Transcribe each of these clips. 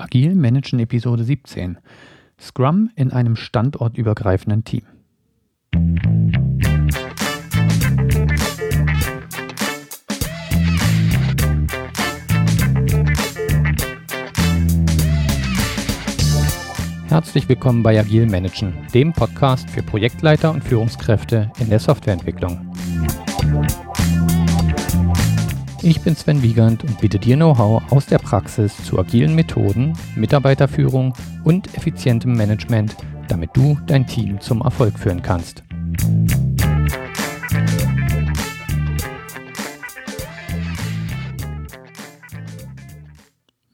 Agil Managen Episode 17. Scrum in einem standortübergreifenden Team. Herzlich willkommen bei Agil Managen, dem Podcast für Projektleiter und Führungskräfte in der Softwareentwicklung. Ich bin Sven Wiegand und biete dir Know-how aus der Praxis zu agilen Methoden, Mitarbeiterführung und effizientem Management, damit du dein Team zum Erfolg führen kannst.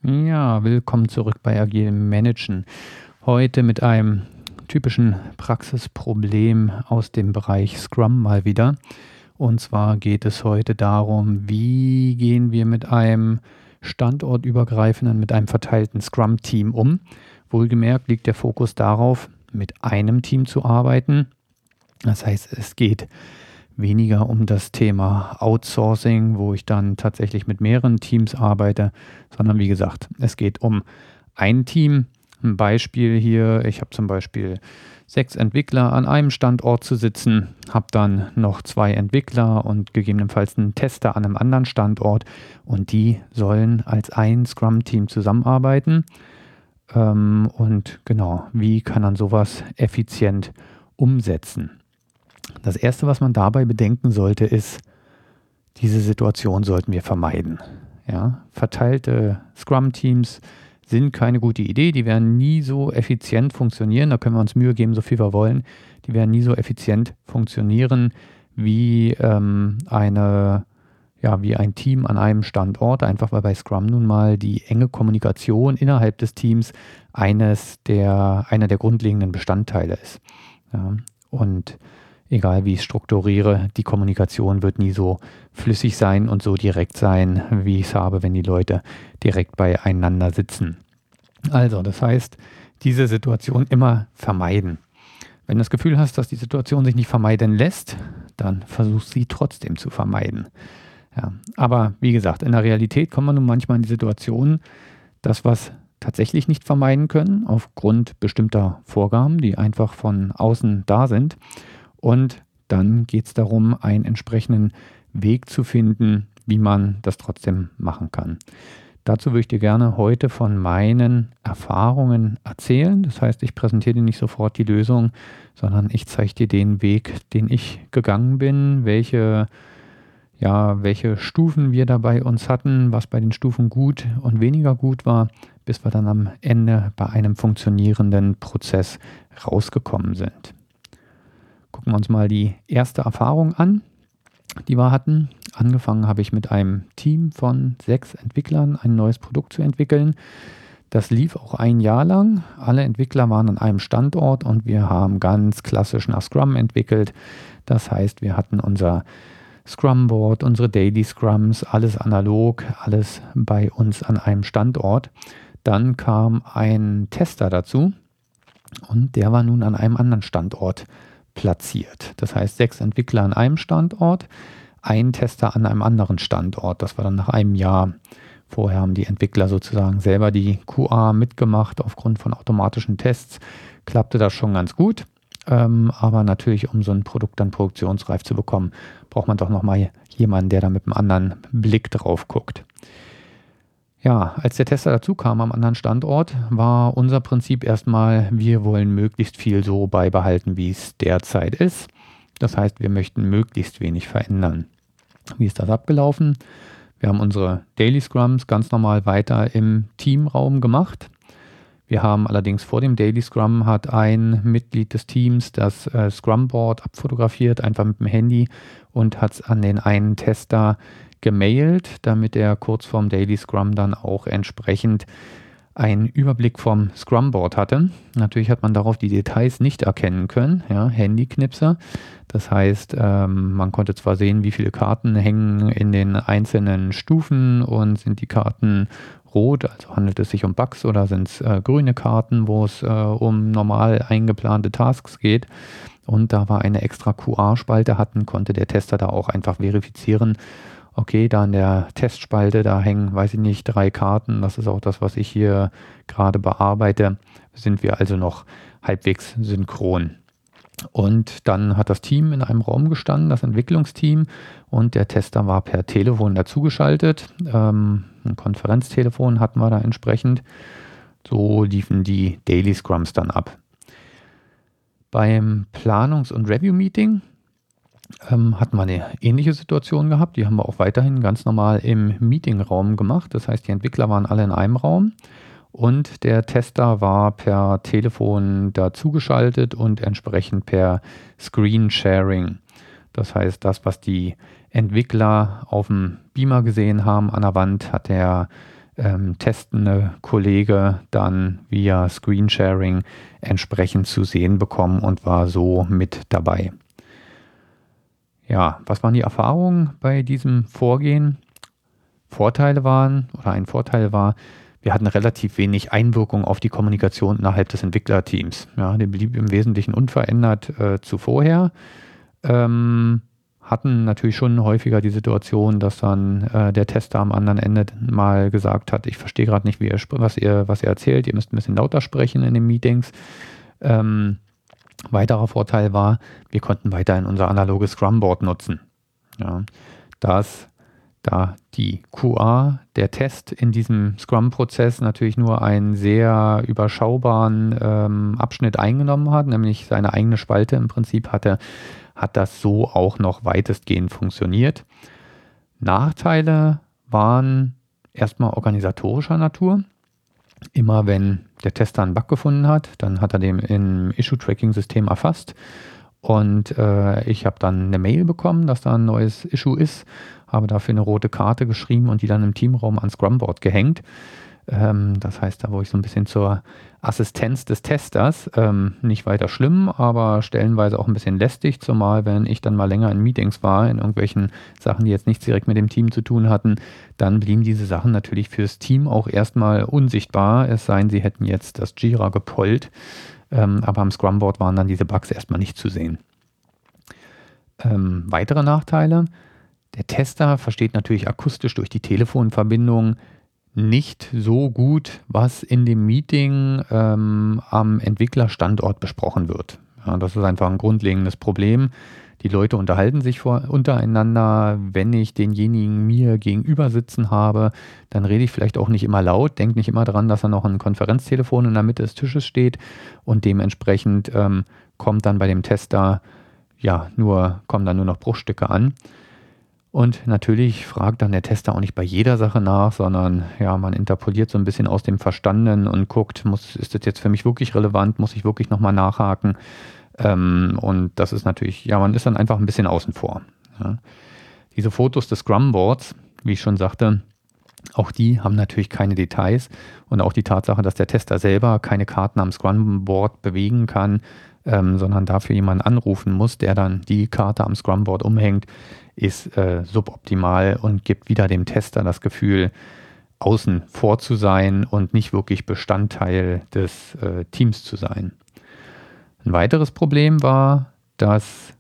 Ja, willkommen zurück bei Agilem Managen. Heute mit einem typischen Praxisproblem aus dem Bereich Scrum mal wieder. Und zwar geht es heute darum, wie gehen wir mit einem standortübergreifenden, mit einem verteilten Scrum-Team um. Wohlgemerkt liegt der Fokus darauf, mit einem Team zu arbeiten. Das heißt, es geht weniger um das Thema Outsourcing, wo ich dann tatsächlich mit mehreren Teams arbeite, sondern wie gesagt, es geht um ein Team. Ein Beispiel hier, ich habe zum Beispiel sechs Entwickler an einem Standort zu sitzen, habe dann noch zwei Entwickler und gegebenenfalls einen Tester an einem anderen Standort und die sollen als ein Scrum-Team zusammenarbeiten. Ähm, und genau, wie kann man sowas effizient umsetzen? Das Erste, was man dabei bedenken sollte, ist, diese Situation sollten wir vermeiden. Ja? Verteilte Scrum-Teams sind keine gute Idee. Die werden nie so effizient funktionieren. Da können wir uns Mühe geben, so viel wir wollen. Die werden nie so effizient funktionieren wie ähm, eine ja, wie ein Team an einem Standort, einfach weil bei Scrum nun mal die enge Kommunikation innerhalb des Teams eines der, einer der grundlegenden Bestandteile ist. Ja, und egal wie ich es strukturiere, die Kommunikation wird nie so flüssig sein und so direkt sein, wie ich es habe, wenn die Leute direkt beieinander sitzen. Also, das heißt, diese Situation immer vermeiden. Wenn du das Gefühl hast, dass die Situation sich nicht vermeiden lässt, dann versuch sie trotzdem zu vermeiden. Ja, aber wie gesagt, in der Realität kommt man nun manchmal in die Situation, dass was tatsächlich nicht vermeiden können, aufgrund bestimmter Vorgaben, die einfach von außen da sind. Und dann geht es darum, einen entsprechenden Weg zu finden, wie man das trotzdem machen kann. Dazu würde ich dir gerne heute von meinen Erfahrungen erzählen. Das heißt, ich präsentiere dir nicht sofort die Lösung, sondern ich zeige dir den Weg, den ich gegangen bin, welche, ja, welche Stufen wir dabei uns hatten, was bei den Stufen gut und weniger gut war, bis wir dann am Ende bei einem funktionierenden Prozess rausgekommen sind. Gucken wir uns mal die erste Erfahrung an, die wir hatten. Angefangen habe ich mit einem Team von sechs Entwicklern ein neues Produkt zu entwickeln. Das lief auch ein Jahr lang. Alle Entwickler waren an einem Standort und wir haben ganz klassisch nach Scrum entwickelt. Das heißt, wir hatten unser Scrum Board, unsere Daily Scrums, alles analog, alles bei uns an einem Standort. Dann kam ein Tester dazu und der war nun an einem anderen Standort platziert. Das heißt, sechs Entwickler an einem Standort, ein Tester an einem anderen Standort. Das war dann nach einem Jahr. Vorher haben die Entwickler sozusagen selber die QA mitgemacht. Aufgrund von automatischen Tests klappte das schon ganz gut. Ähm, aber natürlich, um so ein Produkt dann produktionsreif zu bekommen, braucht man doch nochmal jemanden, der da mit einem anderen Blick drauf guckt. Ja, als der Tester dazu kam am anderen Standort, war unser Prinzip erstmal, wir wollen möglichst viel so beibehalten, wie es derzeit ist. Das heißt, wir möchten möglichst wenig verändern. Wie ist das abgelaufen? Wir haben unsere Daily Scrums ganz normal weiter im Teamraum gemacht. Wir haben allerdings vor dem Daily Scrum hat ein Mitglied des Teams das äh, Scrum Board abfotografiert, einfach mit dem Handy und hat es an den einen Tester gemailt, damit er kurz vorm Daily Scrum dann auch entsprechend einen Überblick vom Scrum Board hatte. Natürlich hat man darauf die Details nicht erkennen können, ja, Handyknipser. Das heißt, ähm, man konnte zwar sehen, wie viele Karten hängen in den einzelnen Stufen und sind die Karten rot, also handelt es sich um Bugs oder sind es äh, grüne Karten, wo es äh, um normal eingeplante Tasks geht. Und da war eine extra QR-Spalte hatten, konnte der Tester da auch einfach verifizieren, okay, da in der Testspalte, da hängen, weiß ich nicht, drei Karten, das ist auch das, was ich hier gerade bearbeite, sind wir also noch halbwegs synchron. Und dann hat das Team in einem Raum gestanden, das Entwicklungsteam, und der Tester war per Telefon dazugeschaltet. Ähm, ein Konferenztelefon hatten wir da entsprechend. So liefen die Daily Scrums dann ab. Beim Planungs- und Review-Meeting ähm, hatten wir eine ähnliche Situation gehabt. Die haben wir auch weiterhin ganz normal im Meetingraum gemacht. Das heißt, die Entwickler waren alle in einem Raum und der Tester war per Telefon dazugeschaltet und entsprechend per Screen Sharing. Das heißt, das, was die Entwickler auf dem Beamer gesehen haben an der Wand, hat der ähm, testende Kollege dann via Screen Sharing entsprechend zu sehen bekommen und war so mit dabei. Ja, was waren die Erfahrungen bei diesem Vorgehen? Vorteile waren, oder ein Vorteil war, wir hatten relativ wenig Einwirkung auf die Kommunikation innerhalb des Entwicklerteams. Ja, die blieb im Wesentlichen unverändert äh, zu vorher. Ähm, hatten natürlich schon häufiger die Situation, dass dann äh, der Tester am anderen Ende mal gesagt hat, ich verstehe gerade nicht, ihr, was, ihr, was ihr erzählt, ihr müsst ein bisschen lauter sprechen in den Meetings. Ähm, weiterer Vorteil war, wir konnten weiterhin unser analoges Scrum-Board nutzen. Ja, das da die QA, der Test in diesem Scrum-Prozess natürlich nur einen sehr überschaubaren ähm, Abschnitt eingenommen hat, nämlich seine eigene Spalte im Prinzip hatte, hat das so auch noch weitestgehend funktioniert. Nachteile waren erstmal organisatorischer Natur. Immer wenn der Tester einen Bug gefunden hat, dann hat er den im Issue-Tracking-System erfasst und äh, ich habe dann eine Mail bekommen, dass da ein neues Issue ist habe dafür eine rote Karte geschrieben und die dann im Teamraum ans Scrumboard gehängt. Ähm, das heißt, da wurde ich so ein bisschen zur Assistenz des Testers. Ähm, nicht weiter schlimm, aber stellenweise auch ein bisschen lästig, zumal wenn ich dann mal länger in Meetings war, in irgendwelchen Sachen, die jetzt nichts direkt mit dem Team zu tun hatten, dann blieben diese Sachen natürlich fürs Team auch erstmal unsichtbar, es sei denn, sie hätten jetzt das Jira gepollt. Ähm, aber am Scrumboard waren dann diese Bugs erstmal nicht zu sehen. Ähm, weitere Nachteile, der Tester versteht natürlich akustisch durch die Telefonverbindung nicht so gut, was in dem Meeting ähm, am Entwicklerstandort besprochen wird. Ja, das ist einfach ein grundlegendes Problem. Die Leute unterhalten sich vor, untereinander. Wenn ich denjenigen mir gegenüber sitzen habe, dann rede ich vielleicht auch nicht immer laut, denke nicht immer daran, dass da noch ein Konferenztelefon in der Mitte des Tisches steht und dementsprechend ähm, kommt dann bei dem Tester ja nur kommen dann nur noch Bruchstücke an. Und natürlich fragt dann der Tester auch nicht bei jeder Sache nach, sondern ja, man interpoliert so ein bisschen aus dem Verstandenen und guckt, muss, ist das jetzt für mich wirklich relevant, muss ich wirklich nochmal nachhaken? Ähm, und das ist natürlich, ja, man ist dann einfach ein bisschen außen vor. Ja. Diese Fotos des Scrum-Boards, wie ich schon sagte, auch die haben natürlich keine Details und auch die Tatsache, dass der Tester selber keine Karten am Scrum-Board bewegen kann, ähm, sondern dafür jemanden anrufen muss, der dann die Karte am Scrum-Board umhängt, ist äh, suboptimal und gibt wieder dem Tester das Gefühl, außen vor zu sein und nicht wirklich Bestandteil des äh, Teams zu sein. Ein weiteres Problem war, dass,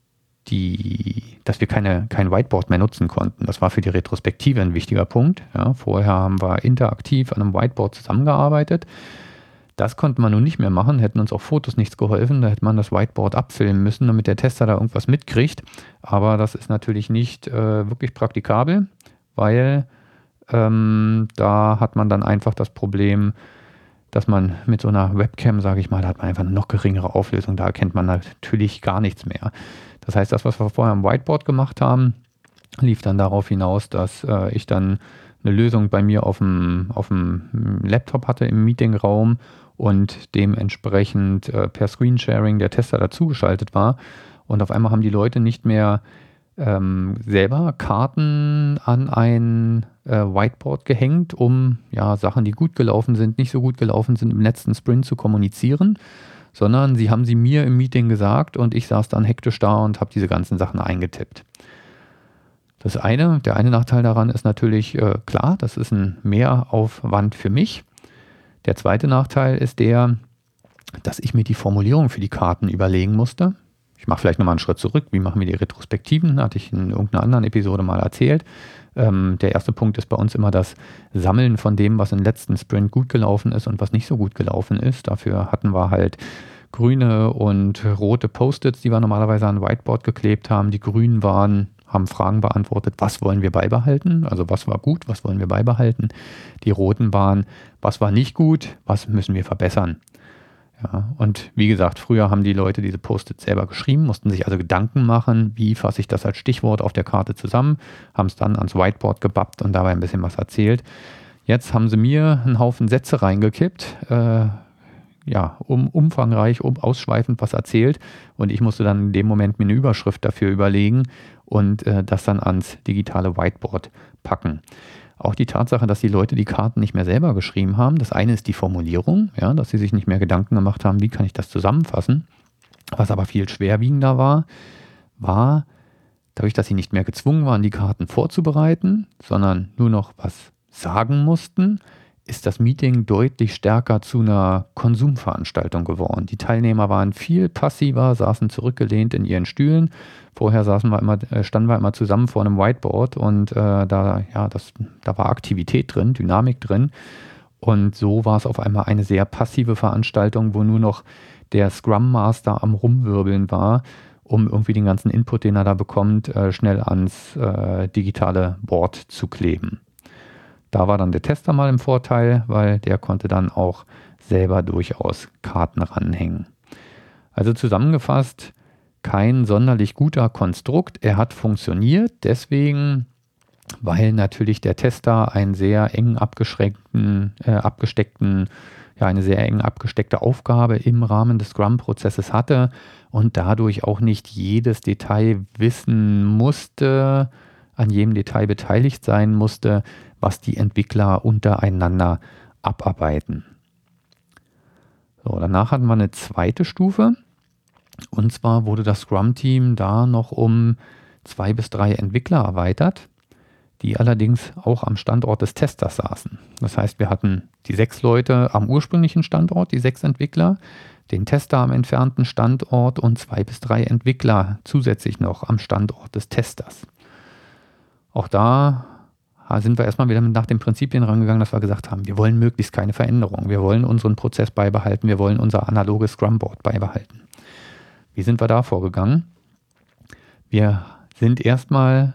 die, dass wir keine, kein Whiteboard mehr nutzen konnten. Das war für die Retrospektive ein wichtiger Punkt. Ja, vorher haben wir interaktiv an einem Whiteboard zusammengearbeitet. Das konnte man nun nicht mehr machen, hätten uns auch Fotos nichts geholfen, da hätte man das Whiteboard abfilmen müssen, damit der Tester da irgendwas mitkriegt. Aber das ist natürlich nicht äh, wirklich praktikabel, weil ähm, da hat man dann einfach das Problem, dass man mit so einer Webcam, sage ich mal, da hat man einfach eine noch geringere Auflösung, da erkennt man natürlich gar nichts mehr. Das heißt, das, was wir vorher am Whiteboard gemacht haben, lief dann darauf hinaus, dass äh, ich dann eine Lösung bei mir auf dem, auf dem Laptop hatte im Meetingraum und dementsprechend äh, per Screensharing der Tester dazugeschaltet war. Und auf einmal haben die Leute nicht mehr ähm, selber Karten an ein äh, Whiteboard gehängt, um ja Sachen, die gut gelaufen sind, nicht so gut gelaufen sind, im letzten Sprint zu kommunizieren, sondern sie haben sie mir im Meeting gesagt und ich saß dann hektisch da und habe diese ganzen Sachen eingetippt. Das eine, der eine Nachteil daran ist natürlich äh, klar, das ist ein Mehraufwand für mich. Der zweite Nachteil ist der, dass ich mir die Formulierung für die Karten überlegen musste. ich mache vielleicht nochmal einen Schritt zurück. Wie machen wir die Retrospektiven? Hatte ich in irgendeiner anderen Episode mal erzählt. Ähm, der erste Punkt ist bei uns immer das Sammeln von dem, was im letzten Sprint gut gelaufen ist und was nicht so gut gelaufen ist. Dafür hatten wir halt grüne und rote Post-its, die wir normalerweise an Whiteboard geklebt haben. Die grünen waren, haben Fragen beantwortet, was wollen wir beibehalten? Also was war gut, was wollen wir beibehalten? Die roten waren, was war nicht gut, was müssen wir verbessern? Ja, und wie gesagt, früher haben die Leute diese Post-its selber geschrieben, mussten sich also Gedanken machen, wie fasse ich das als Stichwort auf der Karte zusammen, haben es dann ans Whiteboard gebappt und dabei ein bisschen was erzählt. Jetzt haben sie mir einen Haufen Sätze reingekippt, äh, ja, um, umfangreich, um ausschweifend was erzählt und ich musste dann in dem Moment mir eine Überschrift dafür überlegen und äh, das dann ans digitale Whiteboard packen. Auch die Tatsache, dass die Leute die Karten nicht mehr selber geschrieben haben. Das eine ist die Formulierung, ja, dass sie sich nicht mehr Gedanken gemacht haben, wie kann ich das zusammenfassen. Was aber viel schwerwiegender war, war, dadurch, dass sie nicht mehr gezwungen waren, die Karten vorzubereiten, sondern nur noch was sagen mussten, ist das Meeting deutlich stärker zu einer Konsumveranstaltung geworden. Die Teilnehmer waren viel passiver, saßen zurückgelehnt in ihren Stühlen. Vorher saßen wir immer, äh, standen wir immer zusammen vor einem Whiteboard und äh, da, ja, das, da war Aktivität drin, Dynamik drin. Und so war es auf einmal eine sehr passive Veranstaltung, wo nur noch der Scrum Master am Rumwirbeln war, um irgendwie den ganzen Input, den er da bekommt, äh, schnell ans äh, digitale Board zu kleben. Da war dann der Tester mal im Vorteil, weil der konnte dann auch selber durchaus Karten ranhängen. Also zusammengefasst, kein sonderlich guter Konstrukt. Er hat funktioniert, deswegen, weil natürlich der Tester einen sehr eng abgeschränkten, äh, abgesteckten, ja, eine sehr eng abgesteckte Aufgabe im Rahmen des Scrum-Prozesses hatte und dadurch auch nicht jedes Detail wissen musste, an jedem Detail beteiligt sein musste, was die Entwickler untereinander abarbeiten. So, danach hatten wir eine zweite Stufe. Und zwar wurde das Scrum-Team da noch um zwei bis drei Entwickler erweitert, die allerdings auch am Standort des Testers saßen. Das heißt, wir hatten die sechs Leute am ursprünglichen Standort, die sechs Entwickler, den Tester am entfernten Standort und zwei bis drei Entwickler zusätzlich noch am Standort des Testers. Auch da sind wir erstmal wieder nach den Prinzipien rangegangen, dass wir gesagt haben, wir wollen möglichst keine Veränderung. Wir wollen unseren Prozess beibehalten. Wir wollen unser analoges Scrumboard beibehalten. Wie sind wir da vorgegangen? Wir sind erstmal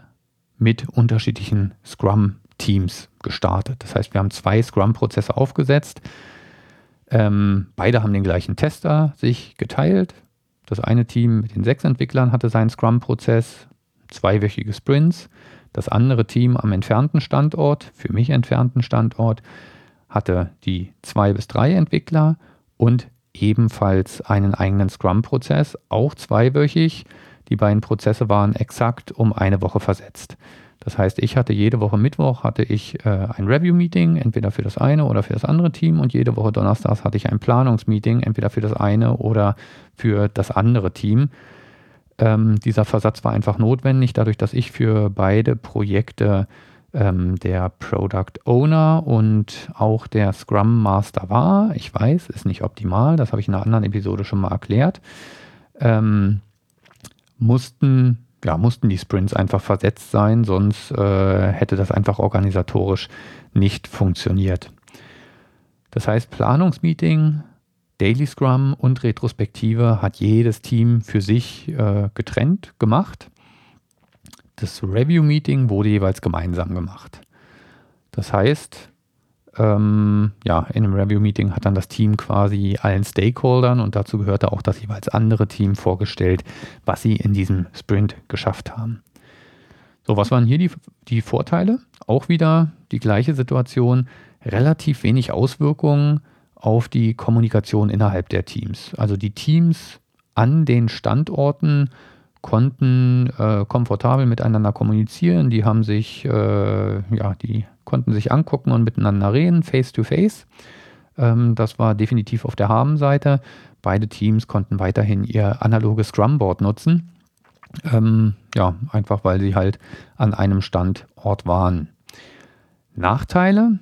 mit unterschiedlichen Scrum-Teams gestartet. Das heißt, wir haben zwei Scrum-Prozesse aufgesetzt. Ähm, beide haben den gleichen Tester sich geteilt. Das eine Team mit den sechs Entwicklern hatte seinen Scrum-Prozess, zweiwöchige Sprints. Das andere Team am entfernten Standort, für mich entfernten Standort, hatte die zwei bis drei Entwickler und ebenfalls einen eigenen Scrum-Prozess, auch zweiwöchig. Die beiden Prozesse waren exakt um eine Woche versetzt. Das heißt, ich hatte jede Woche Mittwoch hatte ich äh, ein Review-Meeting, entweder für das eine oder für das andere Team und jede Woche Donnerstags hatte ich ein Planungsmeeting, entweder für das eine oder für das andere Team. Ähm, dieser Versatz war einfach notwendig, dadurch, dass ich für beide Projekte ähm, der Product Owner und auch der Scrum Master war. Ich weiß, ist nicht optimal, das habe ich in einer anderen Episode schon mal erklärt. Ähm, mussten, ja, mussten die Sprints einfach versetzt sein, sonst äh, hätte das einfach organisatorisch nicht funktioniert. Das heißt, Planungsmeeting Daily Scrum und Retrospektive hat jedes Team für sich äh, getrennt gemacht. Das Review-Meeting wurde jeweils gemeinsam gemacht. Das heißt, ähm, ja, in einem Review-Meeting hat dann das Team quasi allen Stakeholdern und dazu gehörte auch das jeweils andere Team vorgestellt, was sie in diesem Sprint geschafft haben. So, was waren hier die, die Vorteile? Auch wieder die gleiche Situation, relativ wenig Auswirkungen auf die Kommunikation innerhalb der Teams. Also die Teams an den Standorten konnten äh, komfortabel miteinander kommunizieren, die haben sich, äh, ja, die konnten sich angucken und miteinander reden, face to face. Ähm, das war definitiv auf der Habenseite. Beide Teams konnten weiterhin ihr analoges Scrumboard nutzen. Ähm, ja, einfach weil sie halt an einem Standort waren. Nachteile,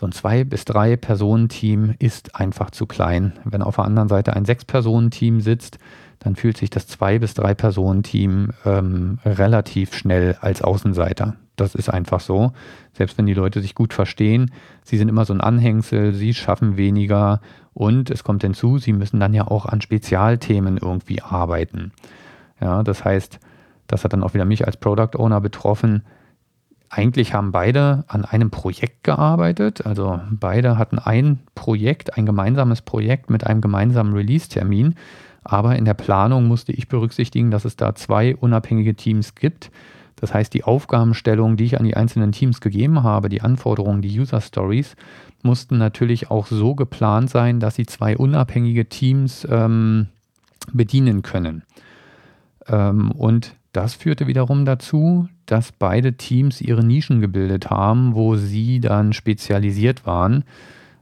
so ein zwei bis drei Personen Team ist einfach zu klein. Wenn auf der anderen Seite ein sechs Personen Team sitzt, dann fühlt sich das zwei bis drei Personen-Team ähm, relativ schnell als Außenseiter. Das ist einfach so. Selbst wenn die Leute sich gut verstehen, sie sind immer so ein Anhängsel, sie schaffen weniger und es kommt hinzu, sie müssen dann ja auch an Spezialthemen irgendwie arbeiten. Ja, das heißt, das hat dann auch wieder mich als Product Owner betroffen. Eigentlich haben beide an einem Projekt gearbeitet. Also beide hatten ein Projekt, ein gemeinsames Projekt mit einem gemeinsamen Release-Termin. Aber in der Planung musste ich berücksichtigen, dass es da zwei unabhängige Teams gibt. Das heißt, die Aufgabenstellung, die ich an die einzelnen Teams gegeben habe, die Anforderungen, die User Stories, mussten natürlich auch so geplant sein, dass sie zwei unabhängige Teams ähm, bedienen können. Ähm, und das führte wiederum dazu, dass beide Teams ihre Nischen gebildet haben, wo sie dann spezialisiert waren.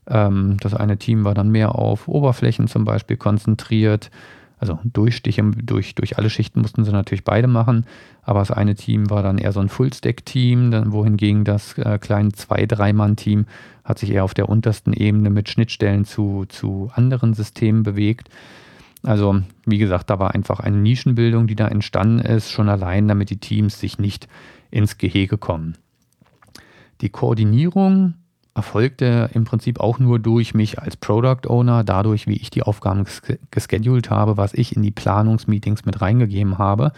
Ähm, das eine Team war dann mehr auf Oberflächen zum Beispiel konzentriert. Also Durchstiche durch, durch alle Schichten mussten sie natürlich beide machen, aber das eine Team war dann eher so ein Full-Stack-Team, wohingegen das äh, kleine zwei-, drei-Mann-Team hat sich eher auf der untersten Ebene mit Schnittstellen zu, zu anderen Systemen bewegt. Also, wie gesagt, da war einfach eine Nischenbildung, die da entstanden ist, schon allein, damit die Teams sich nicht ins Gehege kommen. Die Koordinierung erfolgte im Prinzip auch nur durch mich als Product Owner, dadurch, wie ich die Aufgaben geschedult habe, was ich in die Planungsmeetings mit reingegeben habe.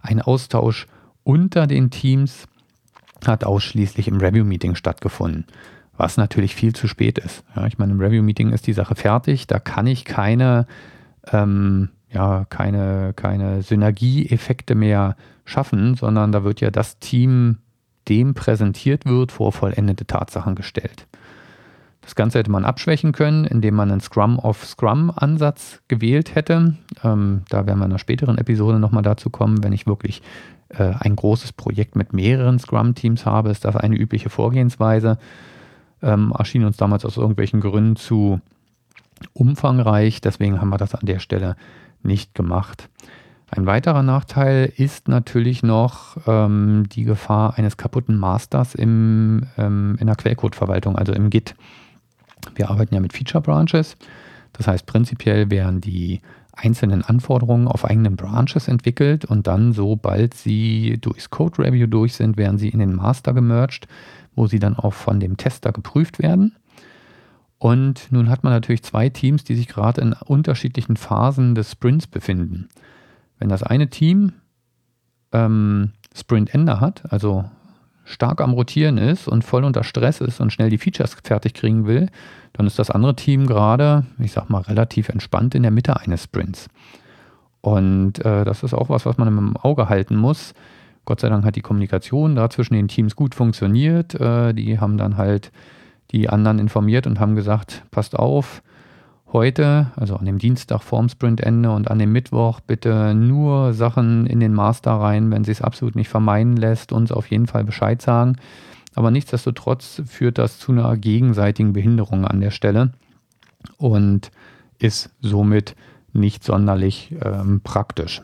Ein Austausch unter den Teams hat ausschließlich im Review-Meeting stattgefunden, was natürlich viel zu spät ist. Ja, ich meine, im Review-Meeting ist die Sache fertig, da kann ich keine, ähm, ja, keine, keine Synergieeffekte mehr schaffen, sondern da wird ja das Team dem präsentiert wird, vor vollendete Tatsachen gestellt. Das Ganze hätte man abschwächen können, indem man einen Scrum-of-Scrum-Ansatz gewählt hätte. Ähm, da werden wir in einer späteren Episode nochmal dazu kommen. Wenn ich wirklich äh, ein großes Projekt mit mehreren Scrum-Teams habe, ist das eine übliche Vorgehensweise. Ähm, erschien uns damals aus irgendwelchen Gründen zu umfangreich. Deswegen haben wir das an der Stelle nicht gemacht. Ein weiterer Nachteil ist natürlich noch ähm, die Gefahr eines kaputten Masters im, ähm, in der Quellcode-Verwaltung, also im Git. Wir arbeiten ja mit Feature Branches. Das heißt, prinzipiell werden die einzelnen Anforderungen auf eigenen Branches entwickelt und dann, sobald sie durchs Code Review durch sind, werden sie in den Master gemerged, wo sie dann auch von dem Tester geprüft werden. Und nun hat man natürlich zwei Teams, die sich gerade in unterschiedlichen Phasen des Sprints befinden. Wenn das eine Team ähm, Sprint-Ende hat, also stark am Rotieren ist und voll unter Stress ist und schnell die Features fertig kriegen will, dann ist das andere Team gerade, ich sag mal, relativ entspannt in der Mitte eines Sprints. Und äh, das ist auch was, was man im Auge halten muss. Gott sei Dank hat die Kommunikation da zwischen den Teams gut funktioniert. Äh, die haben dann halt die anderen informiert und haben gesagt, passt auf, heute, also an dem Dienstag vorm Sprintende und an dem Mittwoch bitte nur Sachen in den Master rein, wenn sie es absolut nicht vermeiden lässt, uns auf jeden Fall Bescheid sagen. Aber nichtsdestotrotz führt das zu einer gegenseitigen Behinderung an der Stelle und ist somit nicht sonderlich ähm, praktisch.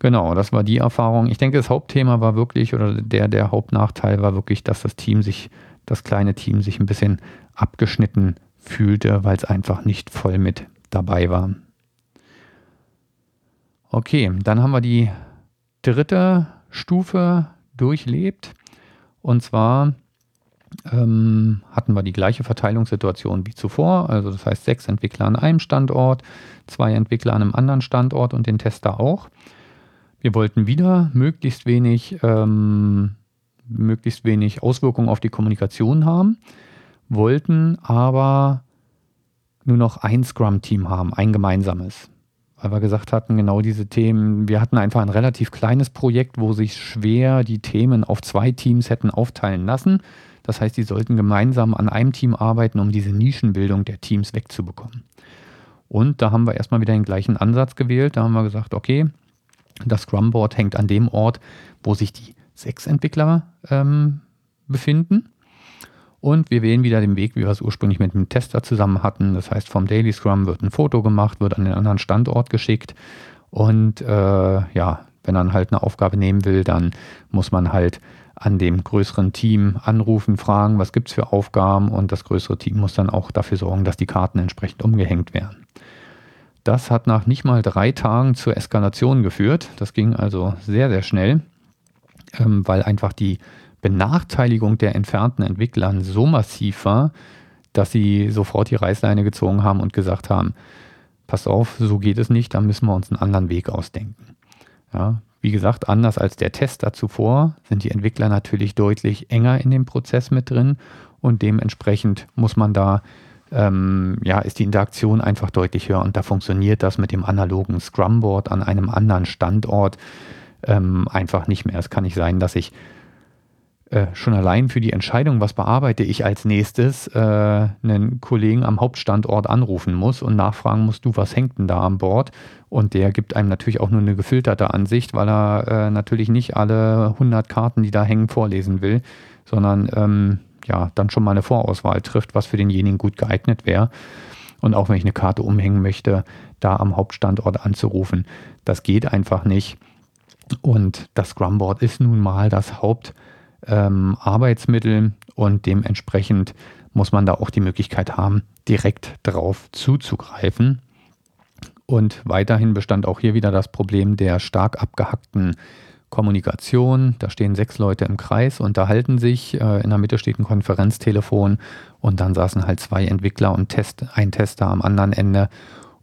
Genau, das war die Erfahrung. Ich denke, das Hauptthema war wirklich, oder der, der Hauptnachteil war wirklich, dass das Team sich, das kleine Team sich ein bisschen abgeschnitten fühlte, weil es einfach nicht voll mit dabei war. Okay, dann haben wir die dritte Stufe durchlebt. Und zwar ähm, hatten wir die gleiche Verteilungssituation wie zuvor. Also das heißt sechs Entwickler an einem Standort, zwei Entwickler an einem anderen Standort und den Tester auch. Wir wollten wieder möglichst wenig, ähm, möglichst wenig Auswirkungen auf die Kommunikation haben wollten aber nur noch ein Scrum-Team haben, ein gemeinsames. Weil wir gesagt hatten, genau diese Themen, wir hatten einfach ein relativ kleines Projekt, wo sich schwer die Themen auf zwei Teams hätten aufteilen lassen. Das heißt, die sollten gemeinsam an einem Team arbeiten, um diese Nischenbildung der Teams wegzubekommen. Und da haben wir erstmal wieder den gleichen Ansatz gewählt. Da haben wir gesagt, okay, das Scrum-Board hängt an dem Ort, wo sich die sechs Entwickler ähm, befinden. Und wir wählen wieder den Weg, wie wir es ursprünglich mit dem Tester zusammen hatten. Das heißt, vom Daily Scrum wird ein Foto gemacht, wird an den anderen Standort geschickt. Und äh, ja, wenn man halt eine Aufgabe nehmen will, dann muss man halt an dem größeren Team anrufen, fragen, was gibt es für Aufgaben und das größere Team muss dann auch dafür sorgen, dass die Karten entsprechend umgehängt werden. Das hat nach nicht mal drei Tagen zur Eskalation geführt. Das ging also sehr, sehr schnell, ähm, weil einfach die Benachteiligung der entfernten Entwickler so massiv war, dass sie sofort die Reißleine gezogen haben und gesagt haben, pass auf, so geht es nicht, da müssen wir uns einen anderen Weg ausdenken. Ja, wie gesagt, anders als der Tester zuvor sind die Entwickler natürlich deutlich enger in dem Prozess mit drin und dementsprechend muss man da, ähm, ja, ist die Interaktion einfach deutlich höher und da funktioniert das mit dem analogen Scrumboard an einem anderen Standort ähm, einfach nicht mehr. Es kann nicht sein, dass ich äh, schon allein für die Entscheidung, was bearbeite ich als nächstes, äh, einen Kollegen am Hauptstandort anrufen muss und nachfragen muss, du, was hängt denn da an Bord? Und der gibt einem natürlich auch nur eine gefilterte Ansicht, weil er äh, natürlich nicht alle 100 Karten, die da hängen, vorlesen will, sondern ähm, ja, dann schon mal eine Vorauswahl trifft, was für denjenigen gut geeignet wäre. Und auch wenn ich eine Karte umhängen möchte, da am Hauptstandort anzurufen, das geht einfach nicht. Und das Scrumboard ist nun mal das Haupt ähm, und dementsprechend muss man da auch die Möglichkeit haben, direkt drauf zuzugreifen. Und weiterhin bestand auch hier wieder das Problem der stark abgehackten Kommunikation. Da stehen sechs Leute im Kreis, unterhalten sich. Äh, in der Mitte steht ein Konferenztelefon und dann saßen halt zwei Entwickler und Test, ein Tester am anderen Ende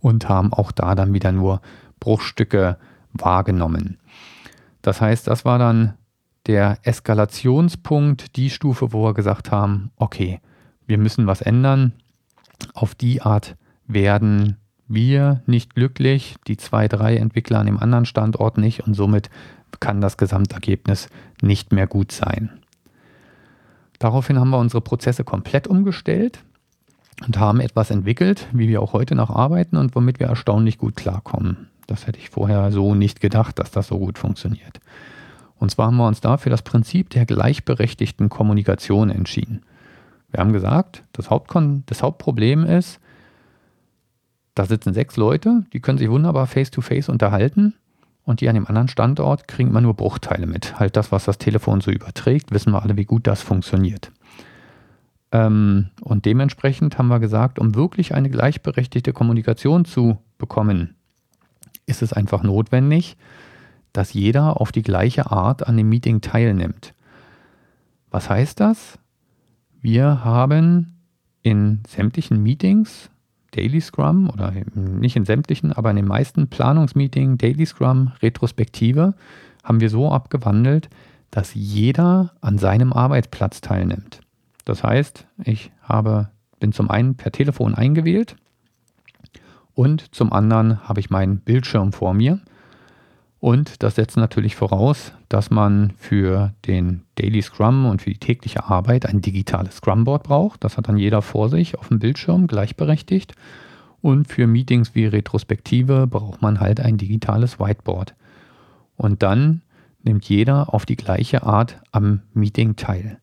und haben auch da dann wieder nur Bruchstücke wahrgenommen. Das heißt, das war dann der Eskalationspunkt, die Stufe, wo wir gesagt haben, okay, wir müssen was ändern. Auf die Art werden wir nicht glücklich, die zwei, drei Entwickler an dem anderen Standort nicht und somit kann das Gesamtergebnis nicht mehr gut sein. Daraufhin haben wir unsere Prozesse komplett umgestellt und haben etwas entwickelt, wie wir auch heute noch arbeiten und womit wir erstaunlich gut klarkommen. Das hätte ich vorher so nicht gedacht, dass das so gut funktioniert. Und zwar haben wir uns da für das Prinzip der gleichberechtigten Kommunikation entschieden. Wir haben gesagt, das, Hauptkon das Hauptproblem ist, da sitzen sechs Leute, die können sich wunderbar face-to-face -face unterhalten und die an dem anderen Standort kriegen immer nur Bruchteile mit. Halt das, was das Telefon so überträgt, wissen wir alle, wie gut das funktioniert. Ähm, und dementsprechend haben wir gesagt, um wirklich eine gleichberechtigte Kommunikation zu bekommen, ist es einfach notwendig, dass jeder auf die gleiche Art an dem Meeting teilnimmt. Was heißt das? Wir haben in sämtlichen Meetings Daily Scrum oder nicht in sämtlichen, aber in den meisten Planungsmeetings, Daily Scrum, Retrospektive, haben wir so abgewandelt, dass jeder an seinem Arbeitsplatz teilnimmt. Das heißt, ich habe, bin zum einen per Telefon eingewählt und zum anderen habe ich meinen Bildschirm vor mir und das setzt natürlich voraus, dass man für den Daily Scrum und für die tägliche Arbeit ein digitales Scrumboard braucht. Das hat dann jeder vor sich auf dem Bildschirm gleichberechtigt. Und für Meetings wie Retrospektive braucht man halt ein digitales Whiteboard. Und dann nimmt jeder auf die gleiche Art am Meeting teil.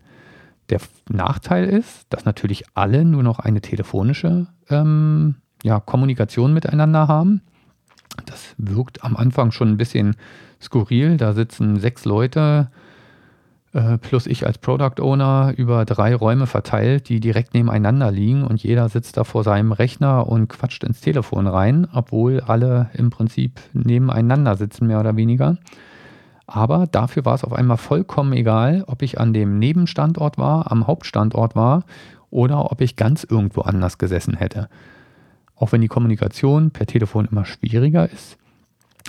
Der Nachteil ist, dass natürlich alle nur noch eine telefonische ähm, ja, Kommunikation miteinander haben. Das wirkt am Anfang schon ein bisschen skurril. Da sitzen sechs Leute äh, plus ich als Product Owner über drei Räume verteilt, die direkt nebeneinander liegen und jeder sitzt da vor seinem Rechner und quatscht ins Telefon rein, obwohl alle im Prinzip nebeneinander sitzen, mehr oder weniger. Aber dafür war es auf einmal vollkommen egal, ob ich an dem Nebenstandort war, am Hauptstandort war oder ob ich ganz irgendwo anders gesessen hätte. Auch wenn die Kommunikation per Telefon immer schwieriger ist,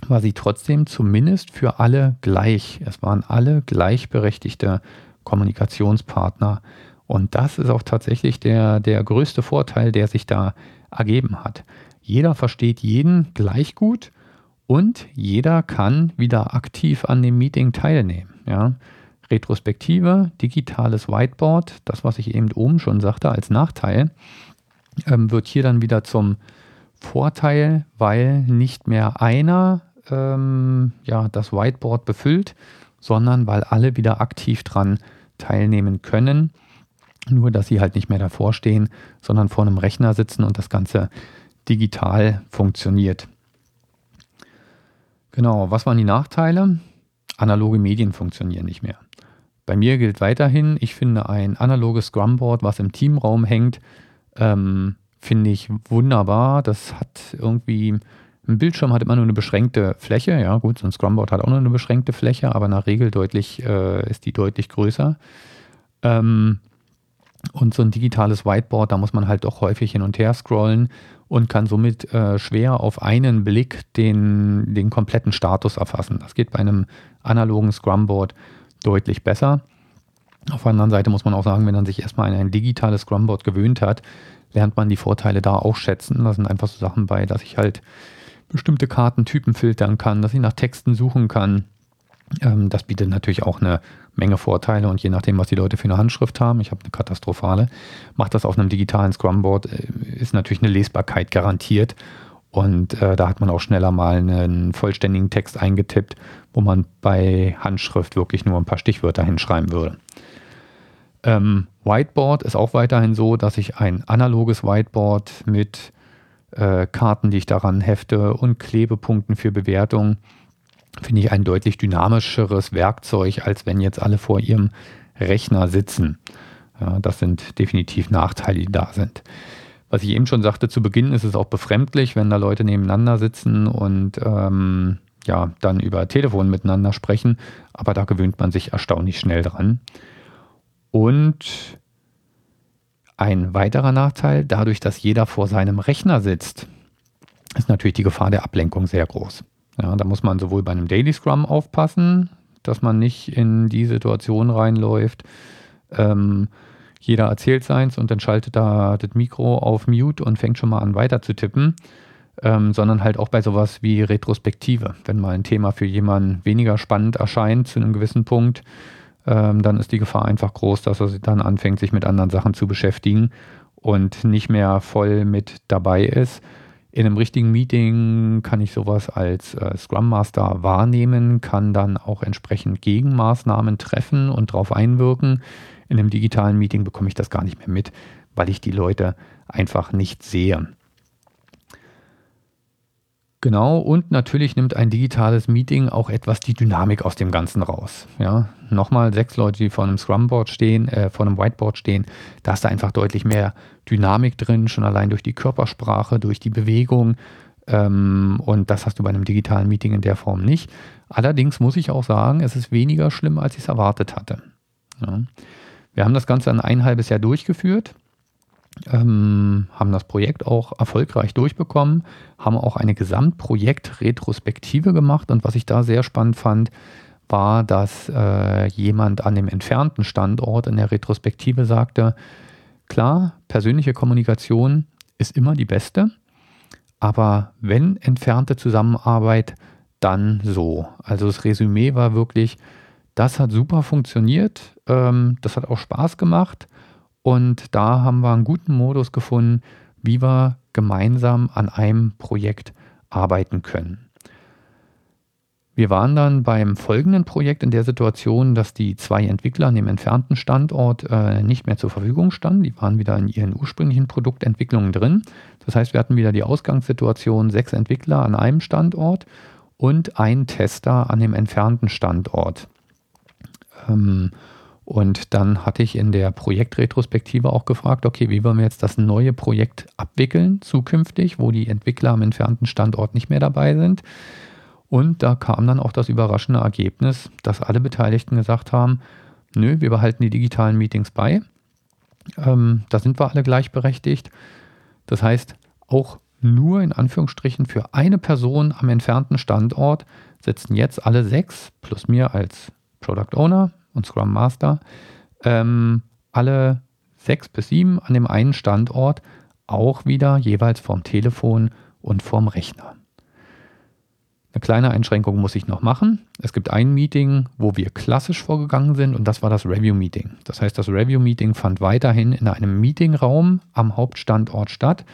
war sie trotzdem zumindest für alle gleich. Es waren alle gleichberechtigte Kommunikationspartner. Und das ist auch tatsächlich der, der größte Vorteil, der sich da ergeben hat. Jeder versteht jeden gleich gut und jeder kann wieder aktiv an dem Meeting teilnehmen. Ja. Retrospektive, digitales Whiteboard, das, was ich eben oben schon sagte als Nachteil, ähm, wird hier dann wieder zum Vorteil, weil nicht mehr einer ähm, ja, das Whiteboard befüllt, sondern weil alle wieder aktiv dran teilnehmen können. Nur, dass sie halt nicht mehr davor stehen, sondern vor einem Rechner sitzen und das Ganze digital funktioniert. Genau, was waren die Nachteile? Analoge Medien funktionieren nicht mehr. Bei mir gilt weiterhin, ich finde ein analoges Scrumboard, was im Teamraum hängt, ähm, finde ich wunderbar. Das hat irgendwie, ein Bildschirm hat immer nur eine beschränkte Fläche. Ja, gut, so ein Scrumboard hat auch nur eine beschränkte Fläche, aber der Regel deutlich, äh, ist die deutlich größer. Ähm, und so ein digitales Whiteboard, da muss man halt doch häufig hin und her scrollen und kann somit äh, schwer auf einen Blick den, den kompletten Status erfassen. Das geht bei einem analogen Scrumboard deutlich besser. Auf der anderen Seite muss man auch sagen, wenn man sich erstmal an ein digitales Scrumboard gewöhnt hat, lernt man die Vorteile da auch schätzen. Da sind einfach so Sachen bei, dass ich halt bestimmte Kartentypen filtern kann, dass ich nach Texten suchen kann. Ähm, das bietet natürlich auch eine Menge Vorteile und je nachdem, was die Leute für eine Handschrift haben, ich habe eine katastrophale, macht das auf einem digitalen Scrumboard, äh, ist natürlich eine Lesbarkeit garantiert. Und äh, da hat man auch schneller mal einen vollständigen Text eingetippt, wo man bei Handschrift wirklich nur ein paar Stichwörter hinschreiben würde. Ähm, Whiteboard ist auch weiterhin so, dass ich ein analoges Whiteboard mit äh, Karten, die ich daran hefte und Klebepunkten für Bewertung, finde ich ein deutlich dynamischeres Werkzeug, als wenn jetzt alle vor ihrem Rechner sitzen. Ja, das sind definitiv Nachteile, die da sind. Was ich eben schon sagte, zu Beginn ist es auch befremdlich, wenn da Leute nebeneinander sitzen und ähm, ja, dann über Telefon miteinander sprechen, aber da gewöhnt man sich erstaunlich schnell dran. Und ein weiterer Nachteil, dadurch, dass jeder vor seinem Rechner sitzt, ist natürlich die Gefahr der Ablenkung sehr groß. Ja, da muss man sowohl bei einem Daily Scrum aufpassen, dass man nicht in die Situation reinläuft. Ähm, jeder erzählt seins und dann schaltet da das Mikro auf Mute und fängt schon mal an weiter zu tippen, ähm, sondern halt auch bei sowas wie Retrospektive. Wenn mal ein Thema für jemanden weniger spannend erscheint zu einem gewissen Punkt, ähm, dann ist die Gefahr einfach groß, dass er dann anfängt, sich mit anderen Sachen zu beschäftigen und nicht mehr voll mit dabei ist. In einem richtigen Meeting kann ich sowas als äh, Scrum Master wahrnehmen, kann dann auch entsprechend Gegenmaßnahmen treffen und darauf einwirken. In einem digitalen Meeting bekomme ich das gar nicht mehr mit, weil ich die Leute einfach nicht sehe. Genau, und natürlich nimmt ein digitales Meeting auch etwas die Dynamik aus dem Ganzen raus. Ja, nochmal sechs Leute, die vor einem Scrumboard stehen, äh, vor einem Whiteboard stehen, da ist da einfach deutlich mehr Dynamik drin, schon allein durch die Körpersprache, durch die Bewegung. Ähm, und das hast du bei einem digitalen Meeting in der Form nicht. Allerdings muss ich auch sagen, es ist weniger schlimm, als ich es erwartet hatte. Ja. Wir haben das Ganze ein, ein halbes Jahr durchgeführt ähm, haben das Projekt auch erfolgreich durchbekommen, haben auch eine Gesamtprojekt-Retrospektive gemacht und was ich da sehr spannend fand, war, dass äh, jemand an dem entfernten Standort in der Retrospektive sagte, klar, persönliche Kommunikation ist immer die beste, aber wenn entfernte Zusammenarbeit, dann so. Also das Resümee war wirklich, das hat super funktioniert, ähm, das hat auch Spaß gemacht und da haben wir einen guten Modus gefunden, wie wir gemeinsam an einem Projekt arbeiten können. Wir waren dann beim folgenden Projekt in der Situation, dass die zwei Entwickler an dem entfernten Standort äh, nicht mehr zur Verfügung standen. Die waren wieder in ihren ursprünglichen Produktentwicklungen drin. Das heißt, wir hatten wieder die Ausgangssituation, sechs Entwickler an einem Standort und ein Tester an dem entfernten Standort. Ähm, und dann hatte ich in der Projektretrospektive auch gefragt, okay, wie wollen wir jetzt das neue Projekt abwickeln zukünftig, wo die Entwickler am entfernten Standort nicht mehr dabei sind. Und da kam dann auch das überraschende Ergebnis, dass alle Beteiligten gesagt haben, nö, wir behalten die digitalen Meetings bei. Ähm, da sind wir alle gleichberechtigt. Das heißt, auch nur in Anführungsstrichen für eine Person am entfernten Standort sitzen jetzt alle sechs plus mir als Product Owner und Scrum Master, ähm, alle sechs bis sieben an dem einen Standort auch wieder jeweils vorm Telefon und vorm Rechner. Eine kleine Einschränkung muss ich noch machen. Es gibt ein Meeting, wo wir klassisch vorgegangen sind und das war das Review-Meeting. Das heißt, das Review-Meeting fand weiterhin in einem Meetingraum am Hauptstandort statt.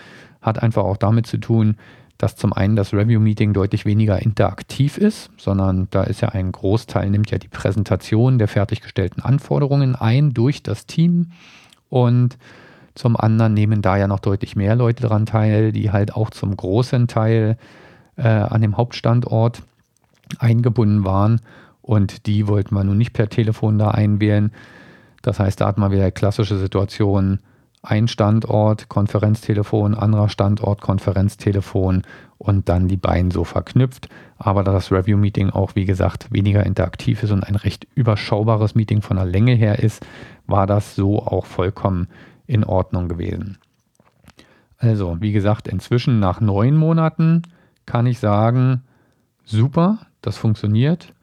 Hat einfach auch damit zu tun, dass zum einen das Review-Meeting deutlich weniger interaktiv ist, sondern da ist ja ein Großteil, nimmt ja die Präsentation der fertiggestellten Anforderungen ein durch das Team und zum anderen nehmen da ja noch deutlich mehr Leute daran teil, die halt auch zum großen Teil äh, an dem Hauptstandort eingebunden waren und die wollten wir nun nicht per Telefon da einwählen. Das heißt, da hat man wieder klassische Situation, ein Standort, Konferenztelefon, anderer Standort, Konferenztelefon und dann die beiden so verknüpft. Aber da das Review-Meeting auch, wie gesagt, weniger interaktiv ist und ein recht überschaubares Meeting von der Länge her ist, war das so auch vollkommen in Ordnung gewesen. Also, wie gesagt, inzwischen nach neun Monaten kann ich sagen, super, das funktioniert.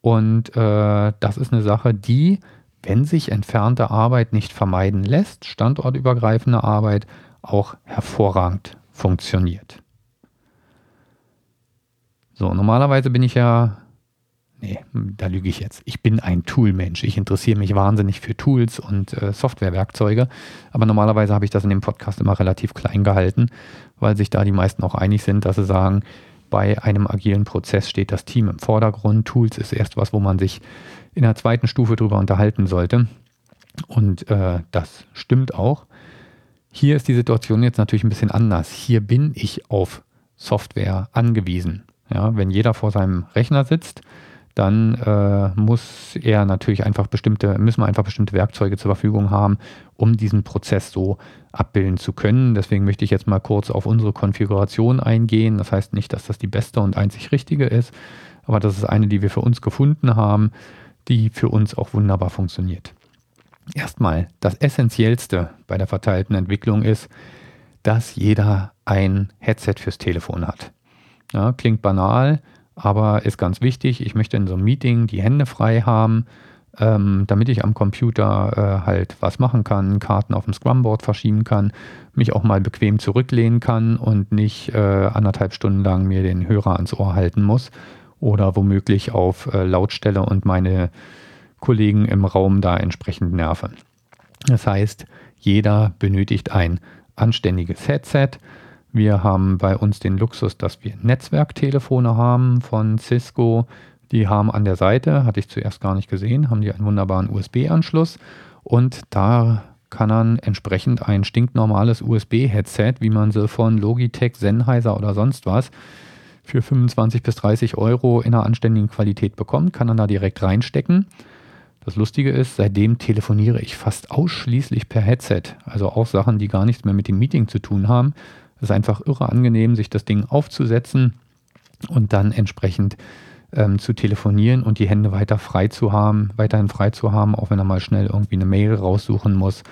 Und äh, das ist eine Sache, die wenn sich entfernte Arbeit nicht vermeiden lässt, standortübergreifende Arbeit auch hervorragend funktioniert. So, normalerweise bin ich ja, nee, da lüge ich jetzt. Ich bin ein Toolmensch. Ich interessiere mich wahnsinnig für Tools und äh, Softwarewerkzeuge. Aber normalerweise habe ich das in dem Podcast immer relativ klein gehalten, weil sich da die meisten auch einig sind, dass sie sagen, bei einem agilen Prozess steht das Team im Vordergrund. Tools ist erst was, wo man sich in der zweiten Stufe drüber unterhalten sollte. Und äh, das stimmt auch. Hier ist die Situation jetzt natürlich ein bisschen anders. Hier bin ich auf Software angewiesen. Ja, wenn jeder vor seinem Rechner sitzt, dann äh, muss er natürlich einfach bestimmte, müssen wir einfach bestimmte Werkzeuge zur Verfügung haben, um diesen Prozess so abbilden zu können. Deswegen möchte ich jetzt mal kurz auf unsere Konfiguration eingehen. Das heißt nicht, dass das die beste und einzig richtige ist, aber das ist eine, die wir für uns gefunden haben, die für uns auch wunderbar funktioniert. Erstmal, das Essentiellste bei der verteilten Entwicklung ist, dass jeder ein Headset fürs Telefon hat. Ja, klingt banal, aber ist ganz wichtig. Ich möchte in so einem Meeting die Hände frei haben, ähm, damit ich am Computer äh, halt was machen kann, Karten auf dem Scrumboard verschieben kann, mich auch mal bequem zurücklehnen kann und nicht äh, anderthalb Stunden lang mir den Hörer ans Ohr halten muss oder womöglich auf äh, Lautstelle und meine Kollegen im Raum da entsprechend nerven. Das heißt, jeder benötigt ein anständiges Headset. Wir haben bei uns den Luxus, dass wir Netzwerktelefone haben von Cisco. Die haben an der Seite, hatte ich zuerst gar nicht gesehen, haben die einen wunderbaren USB-Anschluss und da kann man entsprechend ein stinknormales USB-Headset, wie man sie von Logitech, Sennheiser oder sonst was für 25 bis 30 Euro in einer anständigen Qualität bekommt, kann dann da direkt reinstecken. Das Lustige ist, seitdem telefoniere ich fast ausschließlich per Headset. Also auch Sachen, die gar nichts mehr mit dem Meeting zu tun haben. Es ist einfach irre angenehm, sich das Ding aufzusetzen und dann entsprechend ähm, zu telefonieren und die Hände weiter frei zu haben, weiterhin frei zu haben, auch wenn er mal schnell irgendwie eine Mail raussuchen muss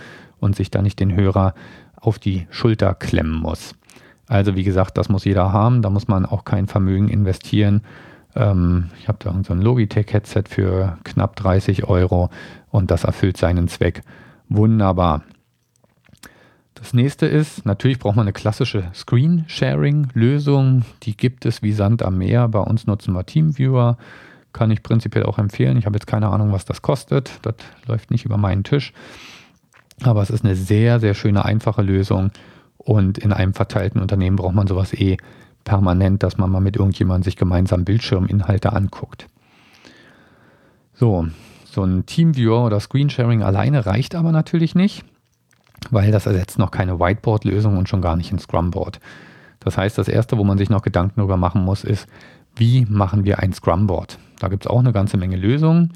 und sich da nicht den Hörer auf die Schulter klemmen muss. Also wie gesagt, das muss jeder haben, da muss man auch kein Vermögen investieren. Ähm, ich habe da so ein Logitech-Headset für knapp 30 Euro und das erfüllt seinen Zweck wunderbar. Das nächste ist, natürlich braucht man eine klassische Screen-Sharing-Lösung. Die gibt es wie Sand am Meer. Bei uns nutzen wir Teamviewer. Kann ich prinzipiell auch empfehlen. Ich habe jetzt keine Ahnung, was das kostet. Das läuft nicht über meinen Tisch. Aber es ist eine sehr, sehr schöne, einfache Lösung und in einem verteilten Unternehmen braucht man sowas eh permanent, dass man mal mit irgendjemandem sich gemeinsam Bildschirminhalte anguckt. So, so ein Teamviewer oder Screensharing alleine reicht aber natürlich nicht, weil das ersetzt noch keine Whiteboard-Lösung und schon gar nicht ein Scrumboard. Das heißt, das Erste, wo man sich noch Gedanken darüber machen muss, ist, wie machen wir ein Scrumboard? Da gibt es auch eine ganze Menge Lösungen.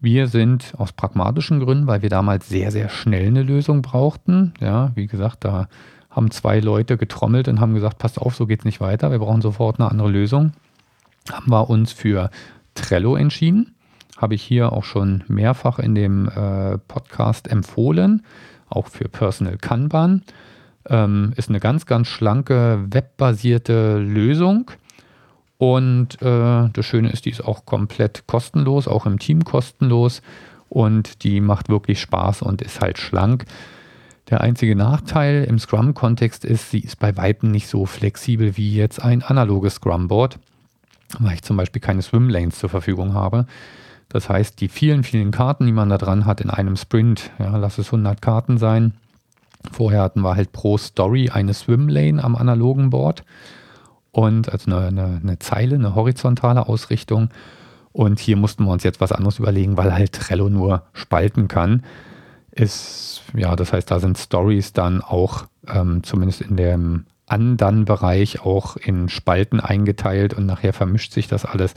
Wir sind aus pragmatischen Gründen, weil wir damals sehr, sehr schnell eine Lösung brauchten. Ja, wie gesagt, da haben zwei Leute getrommelt und haben gesagt, passt auf, so geht es nicht weiter, wir brauchen sofort eine andere Lösung. Haben wir uns für Trello entschieden. Habe ich hier auch schon mehrfach in dem äh, Podcast empfohlen, auch für Personal Kanban. Ähm, ist eine ganz, ganz schlanke, webbasierte Lösung. Und äh, das Schöne ist, die ist auch komplett kostenlos, auch im Team kostenlos. Und die macht wirklich Spaß und ist halt schlank. Der einzige Nachteil im Scrum-Kontext ist, sie ist bei Weitem nicht so flexibel wie jetzt ein analoges Scrum-Board, weil ich zum Beispiel keine Swimlanes zur Verfügung habe. Das heißt, die vielen, vielen Karten, die man da dran hat in einem Sprint, ja, lass es 100 Karten sein. Vorher hatten wir halt pro Story eine Swimlane am analogen Board und also eine, eine, eine Zeile, eine horizontale Ausrichtung. Und hier mussten wir uns jetzt was anderes überlegen, weil halt Trello nur spalten kann ist, ja, das heißt, da sind Stories dann auch ähm, zumindest in dem Andan-Bereich auch in Spalten eingeteilt und nachher vermischt sich das alles.